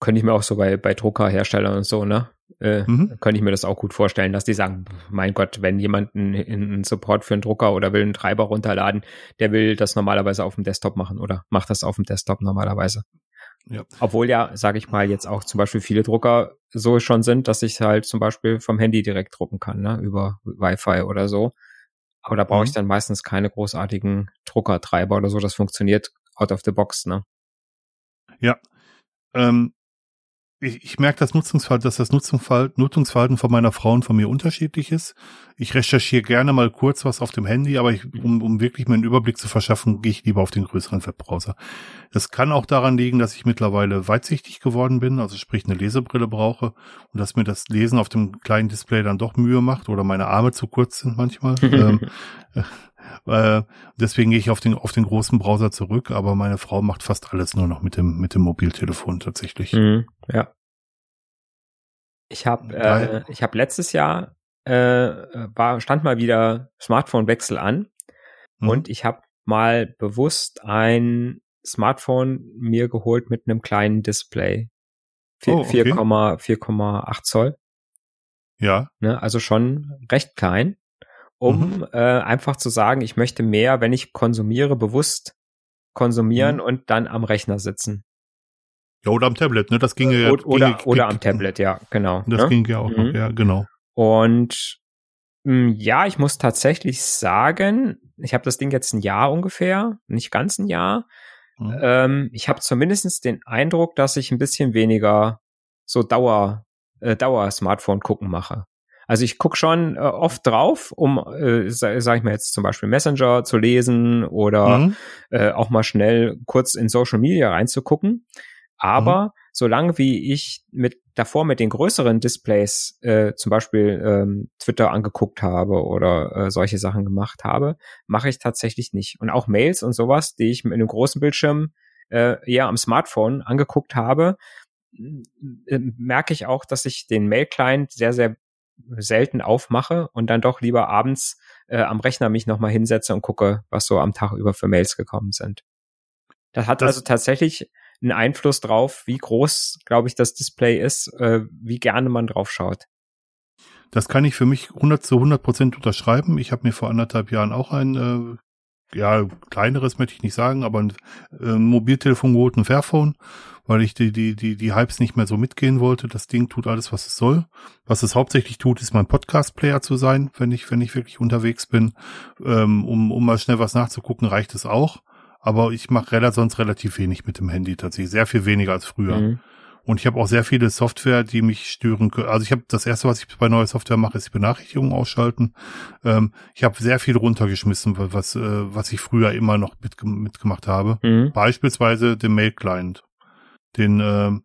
Könnte ich mir auch so bei, bei Druckerherstellern und so, ne? Äh, Mhm. Könnte ich mir das auch gut vorstellen, dass die sagen, mein Gott, wenn jemand einen, einen Support für einen Drucker oder will einen Treiber runterladen, der will das normalerweise auf dem Desktop machen oder macht das auf dem Desktop normalerweise. Ja. Obwohl ja, sage ich mal, jetzt auch zum Beispiel viele Drucker so schon sind, dass ich halt zum Beispiel vom Handy direkt drucken kann, ne, über Wi-Fi oder so. Aber da brauche ich Mhm. dann meistens keine großartigen Druckertreiber oder so. Das funktioniert out of the box, ne? Ähm, ich, ich merke das Nutzungsverhalten, dass das Nutzungsverhalten, Nutzungsverhalten von meiner Frau und von mir unterschiedlich ist. Ich recherchiere gerne mal kurz was auf dem Handy, aber ich, um, um wirklich mir einen Überblick zu verschaffen, gehe ich lieber auf den größeren Webbrowser. Das kann auch daran liegen, dass ich mittlerweile weitsichtig geworden bin, also sprich eine Lesebrille brauche und dass mir das Lesen auf dem kleinen Display dann doch Mühe macht oder meine Arme zu kurz sind manchmal. ähm, äh, deswegen gehe ich auf den, auf den großen Browser zurück, aber meine Frau macht fast alles nur noch mit dem, mit dem Mobiltelefon tatsächlich. Mhm, ja. Ich habe äh, ich habe letztes Jahr äh, war stand mal wieder Smartphone-Wechsel an Mhm. und ich habe mal bewusst ein Smartphone mir geholt mit einem kleinen Display. Vier- Oh, okay. 4,8 4,8 Zoll, Ja, ne? also schon recht klein, um Mhm. äh, einfach zu sagen, ich möchte mehr, wenn ich konsumiere, bewusst konsumieren Mhm. und dann am Rechner sitzen. ja, oder am Tablet, ne? Das ginge ja. oder oder, ginge- oder am Tablet, ja, genau. Das ne? ging ja auch noch, Mhm. ja, genau. Und mh, ja, ich muss tatsächlich sagen, ich habe das Ding jetzt ein Jahr ungefähr, nicht ganz ein Jahr. Mhm. Ähm, ich habe zumindest den Eindruck, dass ich ein bisschen weniger so Dauer, äh, Dauer-Smartphone gucken mache. Also ich guck schon äh, oft drauf, um, äh, sag, sag ich mal jetzt zum Beispiel Messenger zu lesen oder Mhm. äh, auch mal schnell kurz in Social Media reinzugucken. Aber solange wie ich mit davor mit den größeren Displays äh, zum Beispiel ähm, Twitter angeguckt habe oder äh, solche Sachen gemacht habe, mache ich tatsächlich nicht. Und auch Mails und sowas, die ich mit einem großen Bildschirm äh, eher am Smartphone angeguckt habe, merke ich auch, dass ich den Mail-Client sehr, sehr selten aufmache und dann doch lieber abends äh, am Rechner mich nochmal hinsetze und gucke, was so am Tag über für Mails gekommen sind. Das hat Das- also tatsächlich einen Einfluss drauf, wie groß, glaube ich, das Display ist, äh, wie gerne man drauf schaut. Das kann ich für mich 100 zu 100 Prozent unterschreiben. Ich habe mir vor anderthalb Jahren auch ein äh, ja, kleineres möchte ich nicht sagen, aber ein äh, Mobiltelefon geholt, ein Fairphone, weil ich die, die, die, die Hypes nicht mehr so mitgehen wollte. Das Ding tut alles, was es soll. Was es hauptsächlich tut, ist mein Podcast-Player zu sein, wenn ich, wenn ich wirklich unterwegs bin. Ähm, um, um mal schnell was nachzugucken, reicht es auch. Aber ich mache sonst relativ wenig mit dem Handy tatsächlich. Sehr viel weniger als früher. Mhm. Und ich habe auch sehr viele Software, die mich stören können. Also ich habe das erste, was ich bei neuer Software mache, ist die Benachrichtigungen ausschalten. Ähm, ich habe sehr viel runtergeschmissen, was äh, was ich früher immer noch mit, mitgemacht habe. Mhm. Beispielsweise den Mail-Client. Den ähm,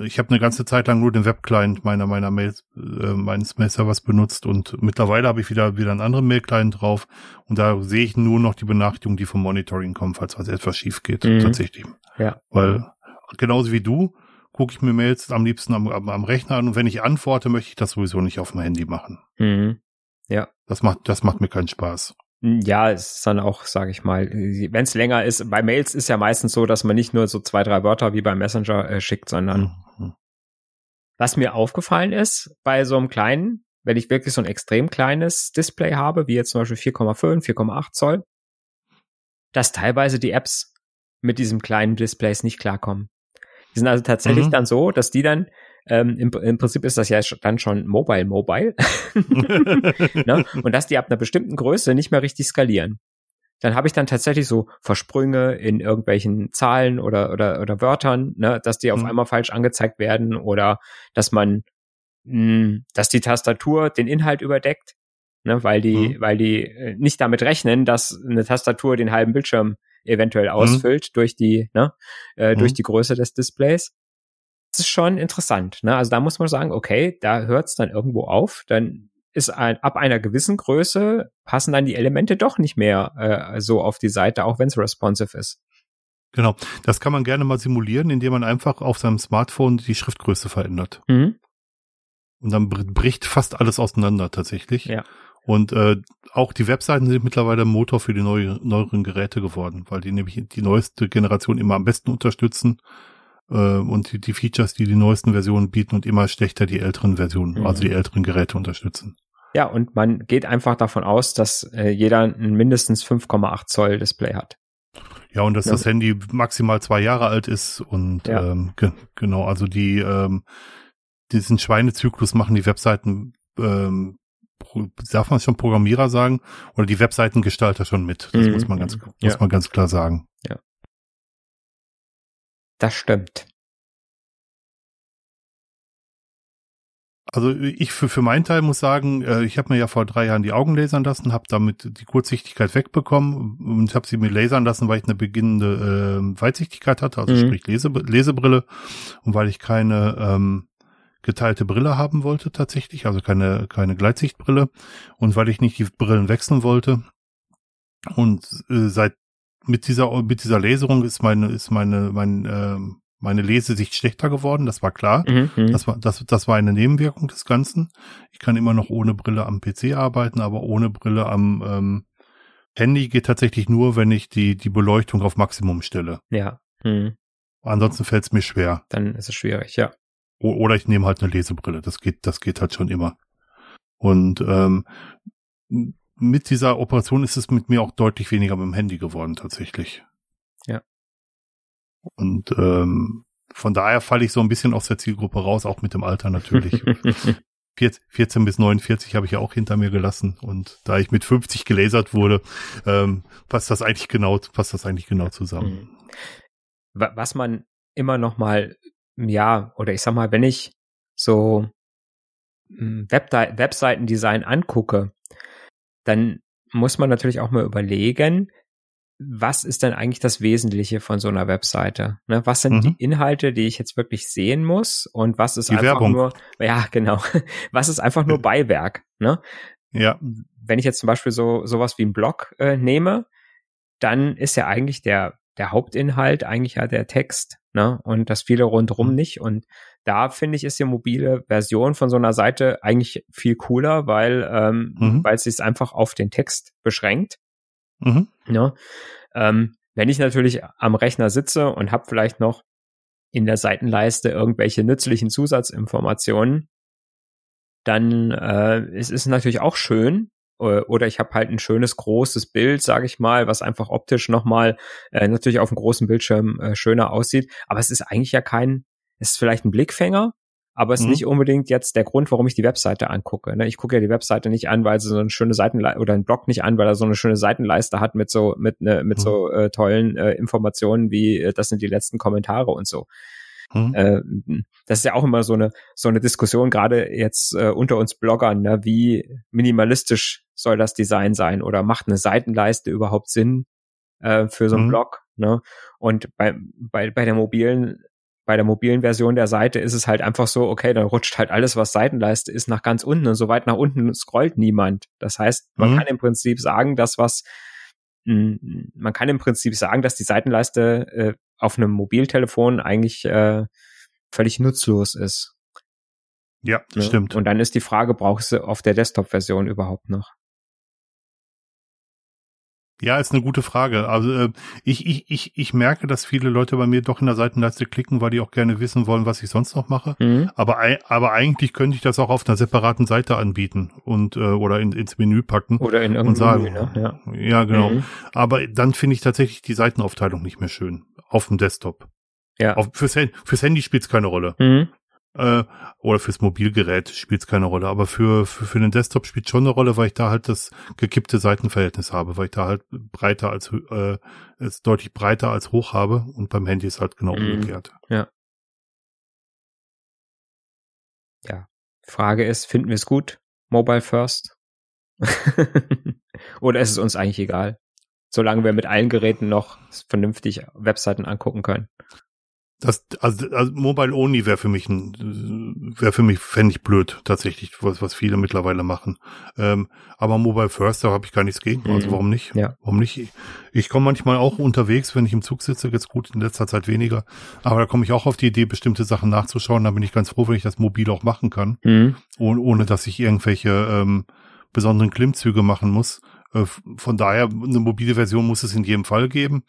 ich habe eine ganze Zeit lang nur den Web-Client meiner meiner Mails äh, meines Mail-Servers benutzt und mittlerweile habe ich wieder wieder einen anderen Mail-Client drauf und da sehe ich nur noch die Benachrichtigungen, die vom Monitoring kommen, falls was etwas schief geht mhm. tatsächlich. Ja. Weil genauso wie du gucke ich mir Mails am liebsten am, am, am, Rechner an und wenn ich antworte, möchte ich das sowieso nicht auf dem Handy machen. Mhm. Ja. Das macht, das macht mir keinen Spaß. Ja, es ist dann auch, sage ich mal, wenn es länger ist, bei Mails ist ja meistens so, dass man nicht nur so zwei, drei Wörter wie beim Messenger äh, schickt, sondern mhm. was mir aufgefallen ist bei so einem kleinen, wenn ich wirklich so ein extrem kleines Display habe, wie jetzt zum Beispiel 4,5, 4,8 Zoll, dass teilweise die Apps mit diesem kleinen Displays nicht klarkommen. Die sind also tatsächlich mhm. dann so, dass die dann ähm, im, im Prinzip ist das ja dann schon Mobile Mobile. ne? Und dass die ab einer bestimmten Größe nicht mehr richtig skalieren. Dann habe ich dann tatsächlich so Versprünge in irgendwelchen Zahlen oder, oder, oder Wörtern, ne? dass die auf mhm. einmal falsch angezeigt werden oder dass man, mh, hm, dass die Tastatur den Inhalt überdeckt, ne? weil die, mhm. weil die äh, nicht damit rechnen, dass eine Tastatur den halben Bildschirm eventuell mhm. ausfüllt mhm. durch die, ne, äh, mhm. durch die Größe des Displays. Das ist schon interessant. Ne? Also da muss man sagen, okay, da hört es dann irgendwo auf. Dann ist ein, ab einer gewissen Größe passen dann die Elemente doch nicht mehr äh, so auf die Seite, auch wenn es responsive ist. Genau, das kann man gerne mal simulieren, indem man einfach auf seinem Smartphone die Schriftgröße verändert. Mhm. Und dann bricht fast alles auseinander tatsächlich. Ja. Und äh, auch die Webseiten sind mittlerweile Motor für die neue, neueren Geräte geworden, weil die nämlich die neueste Generation immer am besten unterstützen äh, und die, die Features, die die neuesten Versionen bieten und immer schlechter die älteren Versionen, mhm. also die älteren Geräte unterstützen. Ja, und man geht einfach davon aus, dass äh, jeder ein mindestens 5,8 Zoll Display hat. Ja, und dass ja. das Handy maximal zwei Jahre alt ist und ja. ähm, ge genau, also die ähm, diesen Schweinezyklus machen die Webseiten ähm, darf man schon Programmierer sagen oder die Webseitengestalter schon mit. Das mhm. muss man ganz, ja. muss man ganz klar sagen. Ja. Das stimmt. Also ich für, für meinen Teil muss sagen, äh, ich habe mir ja vor drei Jahren die Augen lasern lassen, habe damit die Kurzsichtigkeit wegbekommen und habe sie mir lasern lassen, weil ich eine beginnende äh, Weitsichtigkeit hatte, also mhm. sprich Lese, Lesebrille und weil ich keine ähm, geteilte Brille haben wollte tatsächlich, also keine, keine Gleitsichtbrille. Und weil ich nicht die Brillen wechseln wollte. Und äh, seit mit dieser mit dieser Laserung ist meine ist meine mein, äh, meine Lesesicht schlechter geworden, das war klar. Mhm, mhm, das war das das war eine Nebenwirkung des Ganzen. Ich kann immer noch ohne Brille am PC arbeiten, aber ohne Brille am ähm, Handy geht tatsächlich nur, wenn ich die die Beleuchtung auf Maximum stelle. Ja. Mhm. Ansonsten fällt es mir schwer. Dann ist es schwierig, ja. Oder ich nehme halt eine Lesebrille. Das geht, das geht halt schon immer. Und ähm, mit dieser Operation ist es mit mir auch deutlich weniger mit dem Handy geworden tatsächlich. Ja. Und ähm, von daher falle ich so ein bisschen aus der Zielgruppe raus, auch mit dem Alter natürlich. 14 bis 49 habe ich ja auch hinter mir gelassen und da ich mit 50 gelasert wurde, ähm, passt das eigentlich genau, passt das eigentlich genau zusammen. Mhm. Was man immer noch mal ja, oder ich sag mal, wenn ich so hm, Web Webseitendesign angucke, dann muss man natürlich auch mal überlegen, was ist denn eigentlich das Wesentliche von so einer Webseite? Ne, was sind mhm. die Inhalte, die ich jetzt wirklich sehen muss und was ist die einfach Werbung. nur, ja, genau, was ist einfach nur Beiwerk? Ne? Ja. Wenn ich jetzt zum Beispiel so sowas wie ein Blog äh, nehme, dann ist ja eigentlich der der Hauptinhalt eigentlich ja der Text, ne? Und das viele rundrum mhm. nicht. Und da finde ich, ist die mobile Version von so einer Seite eigentlich viel cooler, weil, ähm, mhm. weil es sich einfach auf den Text beschränkt. Mhm. Ne? Ähm, wenn ich natürlich am Rechner sitze und habe vielleicht noch in der Seitenleiste irgendwelche nützlichen Zusatzinformationen, dann äh, es ist es natürlich auch schön, oder ich habe halt ein schönes großes Bild, sage ich mal, was einfach optisch nochmal äh, natürlich auf dem großen Bildschirm äh, schöner aussieht. Aber es ist eigentlich ja kein, es ist vielleicht ein Blickfänger, aber es ist mhm. nicht unbedingt jetzt der Grund, warum ich die Webseite angucke. Ne? Ich gucke ja die Webseite nicht an, weil sie so eine schöne Seitenleiste oder einen Blog nicht an, weil er so eine schöne Seitenleiste hat mit so mit ne, mit mhm. so äh, tollen äh, Informationen wie äh, das sind die letzten Kommentare und so. Mhm. Äh, das ist ja auch immer so eine so eine Diskussion gerade jetzt äh, unter uns Bloggern, ne? wie minimalistisch soll das Design sein oder macht eine Seitenleiste überhaupt Sinn äh, für so einen mhm. Blog? Ne? Und bei, bei, bei der mobilen bei der mobilen Version der Seite ist es halt einfach so, okay, dann rutscht halt alles, was Seitenleiste ist, nach ganz unten und so weit nach unten scrollt niemand. Das heißt, man mhm. kann im Prinzip sagen, dass was mh, hm, man kann im Prinzip sagen, dass die Seitenleiste äh, auf einem Mobiltelefon eigentlich äh, völlig nutzlos ist. Ja, das ne? stimmt. Und dann ist die Frage, brauchst du auf der Desktop-Version überhaupt noch? Ja, ist eine gute Frage. Also äh, ich, ich, ich, ich merke, dass viele Leute bei mir doch in der Seitenleiste klicken, weil die auch gerne wissen wollen, was ich sonst noch mache. Mhm. Aber, aber eigentlich könnte ich das auch auf einer separaten Seite anbieten und äh, oder in, ins Menü packen. Oder in irgendein und sagen, Menü, ne? ja. ja, genau. Mhm. Aber dann finde ich tatsächlich die Seitenaufteilung nicht mehr schön. Auf dem Desktop. Ja. Auf, fürs, fürs Handy spielt es keine Rolle. Mhm äh, oder fürs Mobilgerät spielt es keine Rolle. Aber für, für, für den Desktop spielt schon eine Rolle, weil ich da halt das gekippte Seitenverhältnis habe, weil ich da halt breiter als äh, es deutlich breiter als hoch habe und beim Handy ist halt genau mhm. umgekehrt. Ja. Ja. Frage ist, finden wir es gut? Mobile first? Oder ist es uns eigentlich egal? Solange wir mit allen Geräten noch vernünftig Webseiten angucken können. Das, also, also Mobile Only wäre für mich ein, wäre für mich, fände ich blöd, tatsächlich, was, was viele mittlerweile machen. Ähm, aber Mobile First, da habe ich gar nichts gegen. Also mhm. warum nicht? Ja. Warum nicht? Ich, ich komme manchmal auch unterwegs, wenn ich im Zug sitze, jetzt gut, in letzter Zeit weniger. Aber da komme ich auch auf die Idee, bestimmte Sachen nachzuschauen. Da bin ich ganz froh, wenn ich das mobil auch machen kann. Mhm. Ohne, ohne dass ich irgendwelche ähm, besonderen Klimmzüge machen muss. Äh, von daher, eine mobile Version muss es in jedem Fall geben.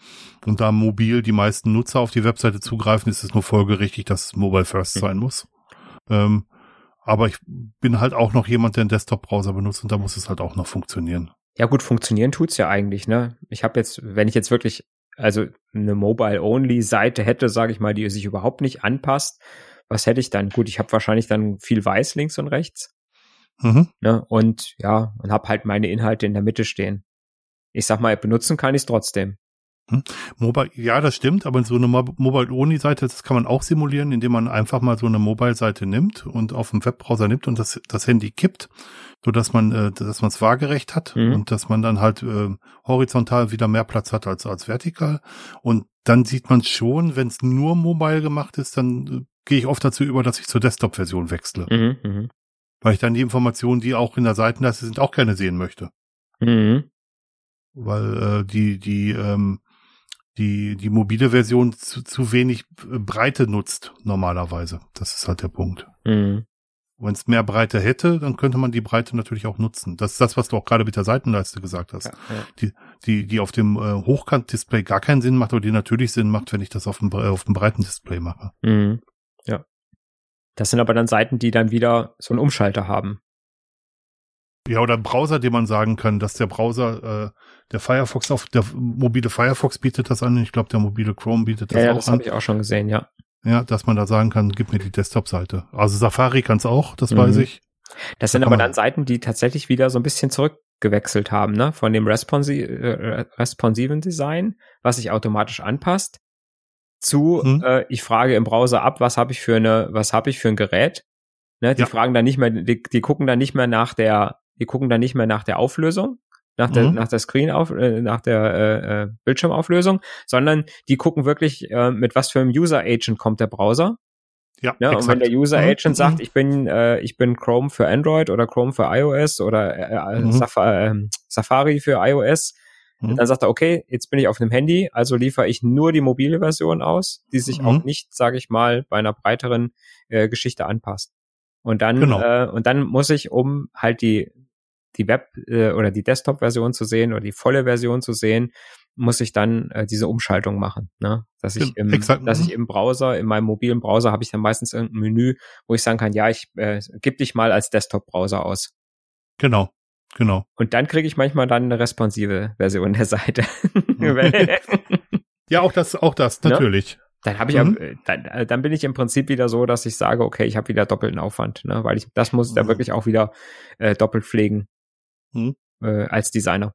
Und da mobil die meisten Nutzer auf die Webseite zugreifen, ist es nur folgerichtig, dass es Mobile First sein muss. Ähm, aber ich bin halt auch noch jemand, der einen Desktop-Browser benutzt und da muss es halt auch noch funktionieren. Ja gut, funktionieren tut's ja eigentlich, ne? Ich habe jetzt, wenn ich jetzt wirklich also eine Mobile-Only-Seite hätte, sage ich mal, die sich überhaupt nicht anpasst, was hätte ich dann? Gut, ich habe wahrscheinlich dann viel weiß links und rechts. Mhm. Ne? Und ja, und habe halt meine Inhalte in der Mitte stehen. Ich sag mal, benutzen kann ich es trotzdem. Hm. Mobile, ja, das stimmt, aber so eine Mobile-Only-Seite, das kann man auch simulieren, indem man einfach mal so eine Mobile-Seite nimmt und auf dem Webbrowser nimmt und das, das Handy kippt, so dass man, äh, dass man es waagerecht hat mhm. und dass man dann halt äh, horizontal wieder mehr Platz hat als als vertikal. Und dann sieht man schon, wenn es nur mobile gemacht ist, dann äh, gehe ich oft dazu über, dass ich zur Desktop-Version wechsle. Mhm, mh weil ich dann die Informationen, die auch in der Seitenleiste sind, auch gerne sehen möchte. Mhm. Weil äh, die die ähm, die die mobile Version zu, zu wenig äh, Breite nutzt normalerweise. Das ist halt der Punkt. Mhm. Wenn es mehr Breite hätte, dann könnte man die Breite natürlich auch nutzen. Das ist das, was du auch gerade mit der Seitenleiste gesagt hast. Ja, ja. Die, die, die auf dem äh, Hochkant-Display gar keinen Sinn macht, aber die natürlich Sinn macht, wenn ich das auf dem, auf dem breiten Display mache. Mhm. Das sind aber dann Seiten, die dann wieder so einen Umschalter haben. Ja, oder ein Browser, den man sagen kann, dass der Browser, äh, der Firefox auf, der mobile Firefox bietet das an. Ich glaube, der mobile Chrome bietet das ja, ja, auch das an. Ja, das habe ich auch schon gesehen, ja. Ja, dass man da sagen kann, gib mir die Desktop-Seite. Also Safari kann es auch, das mhm. weiß ich. Das sind da aber dann Seiten, die tatsächlich wieder so ein bisschen zurückgewechselt haben, ne? Von dem responsi äh, responsiven Design, was sich automatisch anpasst, zu, hm. äh, ich frage im Browser ab, was habe ich für eine, was habe ich für ein Gerät. Ne, die ja. fragen dann nicht mehr, die, die gucken dann nicht mehr nach der, die gucken dann nicht mehr nach der Auflösung, nach der, mhm. nach der Screen auf, äh, nach der äh, äh, Bildschirmauflösung, sondern die gucken wirklich, äh, mit was für einem User Agent kommt der Browser. Ja, ne? Und wenn der User mhm. Agent mhm. sagt, ich bin, äh, ich bin Chrome für Android oder Chrome für iOS oder äh, äh mhm. Saf äh, Safari für iOS, Mhm. Dann sagt er, okay, jetzt bin ich auf einem Handy, also liefere ich nur die mobile Version aus, die sich mhm. auch nicht, sage ich mal, bei einer breiteren äh, Geschichte anpasst. Und dann, genau. äh, und dann muss ich, um halt die die Web äh, oder die Desktop-Version zu sehen oder die volle Version zu sehen, muss ich dann äh, diese Umschaltung machen, ne? Dass ich im, Exakt. dass ich mhm. im Browser, in meinem mobilen Browser habe ich dann meistens irgendein Menü, wo ich sagen kann, ja, ich äh, gib dich mal als Desktop-Browser aus. Genau. Genau. Und dann kriege ich manchmal dann eine responsive Version der Seite. ja, auch das, auch das, natürlich. Dann habe ich, mhm. Äh, dann, äh, dann bin ich im Prinzip wieder so, dass ich sage, okay, ich habe wieder doppelten Aufwand, ne? weil ich das muss ich da wirklich auch wieder äh, doppelt pflegen mhm. äh, als Designer.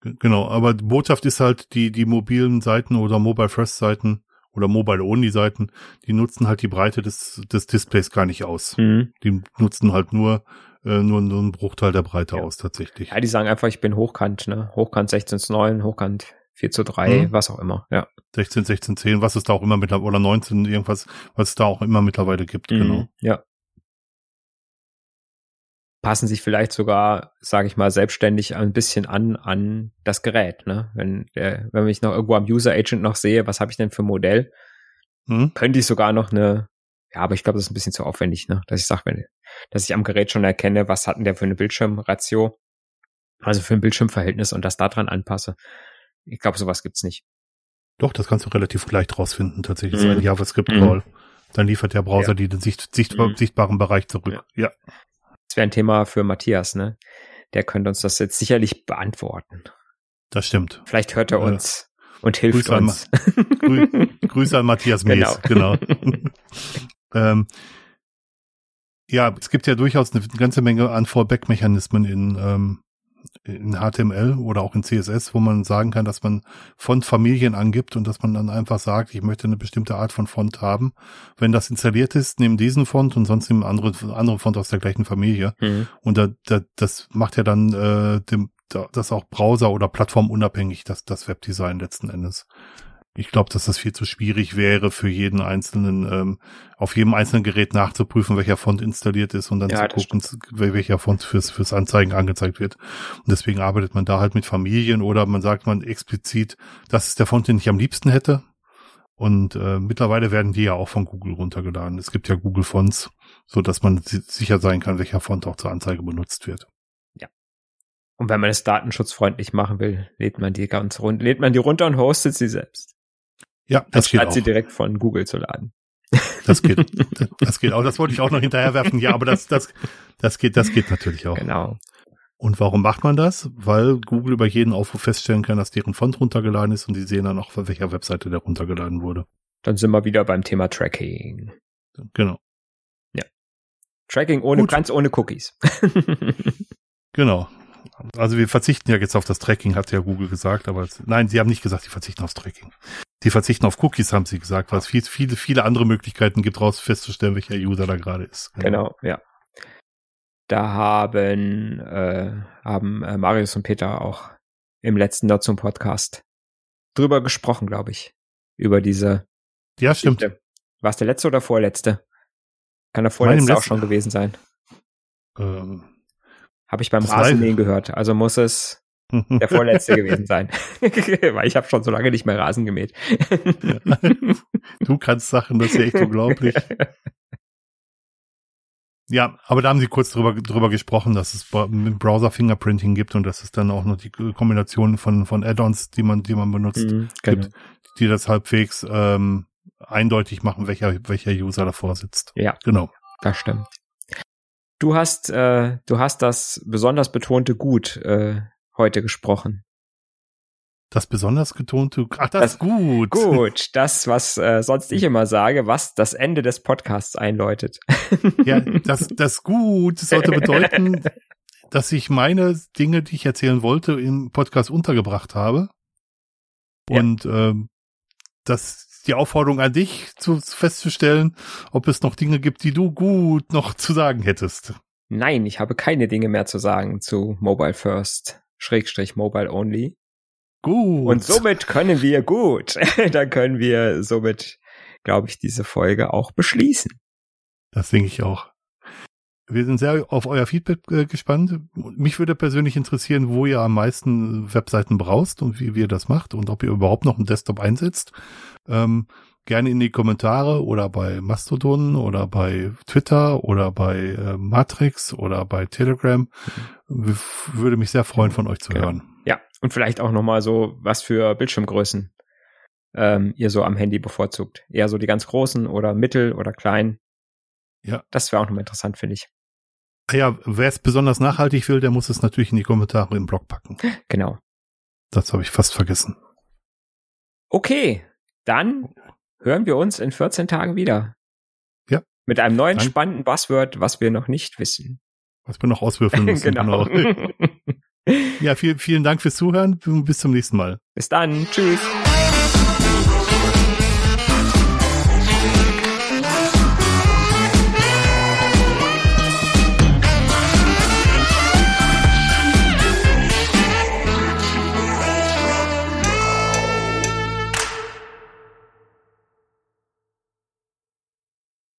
Genau, aber die Botschaft ist halt, die, die mobilen Seiten oder Mobile First Seiten oder Mobile Only Seiten, die nutzen halt die Breite des, des Displays gar nicht aus. Mhm. Die nutzen halt nur, äh, nur, nur einen Bruchteil der Breite ja. aus tatsächlich. Ja, die sagen einfach, ich bin hochkant, ne? Hochkant 16 zu 9, hochkant 4 zu 3, mhm. was auch immer, ja. 16, 16, 10, was es da auch immer mittlerweile, oder 19, irgendwas, was es da auch immer mittlerweile gibt, mhm. genau. Ja. Passen sich vielleicht sogar, sage ich mal, selbstständig ein bisschen an an das Gerät, ne? Wenn, äh, wenn ich noch irgendwo am User Agent noch sehe, was habe ich denn für ein Modell, mhm. könnte ich sogar noch eine, ja, aber ich glaube, das ist ein bisschen zu aufwendig, ne? Dass ich sage, wenn, dass ich am Gerät schon erkenne, was hat denn der für eine Bildschirmratio, also für ein Bildschirmverhältnis und das daran anpasse. Ich glaube, sowas gibt's nicht. Doch, das kannst du relativ leicht rausfinden, tatsächlich. Mhm. So ein JavaScript-Call. Mhm. Dann liefert der Browser ja. die den sicht, sicht, mhm. sichtbaren Bereich zurück. Ja. ja. Das wäre ein Thema für Matthias, ne? Der könnte uns das jetzt sicherlich beantworten. Das stimmt. Vielleicht hört er uns äh, und hilft Grüße uns. An, Grü Grüße an Matthias Mees, genau. genau. ähm, ja, es gibt ja durchaus eine ganze Menge an Fallback-Mechanismen in, ähm, in HTML oder auch in CSS, wo man sagen kann, dass man Fontfamilien angibt und dass man dann einfach sagt, ich möchte eine bestimmte Art von Font haben. Wenn das installiert ist, nimm diesen Font und sonst nimm andere, andere Font aus der gleichen Familie. Mhm. Und da, da, das macht ja dann äh, dem, das auch Browser- oder Plattformunabhängig, das, das Webdesign letzten Endes. Ich glaube, dass das viel zu schwierig wäre für jeden einzelnen, ähm, auf jedem einzelnen Gerät nachzuprüfen, welcher Font installiert ist und dann ja, zu gucken, welcher Font fürs, fürs Anzeigen angezeigt wird. Und deswegen arbeitet man da halt mit Familien oder man sagt man explizit, das ist der Font, den ich am liebsten hätte. Und äh, mittlerweile werden die ja auch von Google runtergeladen. Es gibt ja Google Fonts, so dass man sicher sein kann, welcher Font auch zur Anzeige benutzt wird. Ja. Und wenn man es datenschutzfreundlich machen will, lädt man die ganz rund, lädt man die runter und hostet sie selbst. Ja, das geht auch. sie direkt von Google zu laden. Das geht, das geht auch. Das wollte ich auch noch hinterher werfen. Ja, aber das, das, das geht, das geht natürlich auch. Genau. Und warum macht man das? Weil Google über jeden Aufruf feststellen kann, dass deren Font runtergeladen ist und die sehen dann auch, von welcher Webseite der runtergeladen wurde. Dann sind wir wieder beim Thema Tracking. Genau. Ja. Tracking ohne, Gut. ganz ohne Cookies. genau. Also wir verzichten ja jetzt auf das Tracking, hat ja Google gesagt, aber es, nein, sie haben nicht gesagt, sie verzichten aufs Tracking. Sie verzichten auf Cookies, haben sie gesagt, weil es viel, viele, viele andere Möglichkeiten gibt, raus festzustellen, welcher User da gerade ist. Genau. ja. Da haben, äh, haben äh, Marius und Peter auch im letzten Nutzung Podcast drüber gesprochen, glaube ich. Über diese. Ja, stimmt. War es der letzte oder vorletzte? Kann der vorletzte auch schon gewesen sein. Ähm, habe ich beim Rasenmähen gehört. Also muss es der vorletzte gewesen sein. Weil ich habe schon so lange nicht mehr Rasen gemäht. du kannst Sachen, das ist ja echt unglaublich. Ja, aber da haben sie kurz drüber, drüber gesprochen, dass es Browser Fingerprinting gibt und dass es dann auch noch die Kombination von, von Add-ons, die man, die man benutzt, mhm, genau. gibt, die das halbwegs ähm, eindeutig machen, welcher, welcher User davor sitzt. Ja, genau. Das stimmt. Du hast, äh, du hast das besonders betonte Gut äh, heute gesprochen. Das besonders getonte, ach, das, das gut. Gut, das, was äh, sonst ich immer sage, was das Ende des Podcasts einläutet. Ja, das, das gut sollte bedeuten, dass ich meine Dinge, die ich erzählen wollte, im Podcast untergebracht habe. Und ja. ähm, dass die Aufforderung an dich, zu, festzustellen, ob es noch Dinge gibt, die du gut noch zu sagen hättest. Nein, ich habe keine Dinge mehr zu sagen zu Mobile First, Schrägstrich Mobile Only. Gut. Und somit können wir gut. Dann können wir somit, glaube ich, diese Folge auch beschließen. Das denke ich auch. Wir sind sehr auf euer Feedback äh, gespannt. Mich würde persönlich interessieren, wo ihr am meisten Webseiten braucht und wie, wie ihr das macht und ob ihr überhaupt noch einen Desktop einsetzt. Ähm, gerne in die Kommentare oder bei Mastodon oder bei Twitter oder bei äh, Matrix oder bei Telegram. Mhm. Würde mich sehr freuen, von euch zu genau. hören. Ja, und vielleicht auch nochmal so, was für Bildschirmgrößen ähm, ihr so am Handy bevorzugt. Eher so die ganz großen oder mittel oder klein. Ja. Das wäre auch nochmal interessant, finde ich. Ja, wer es besonders nachhaltig will, der muss es natürlich in die Kommentare im Blog packen. Genau. Das habe ich fast vergessen. Okay, dann hören wir uns in 14 Tagen wieder. Ja. Mit einem neuen Dank. spannenden Buzzword, was wir noch nicht wissen. Was wir noch auswürfeln müssen. genau. Ja, vielen, vielen Dank fürs Zuhören. Bis zum nächsten Mal. Bis dann. Tschüss.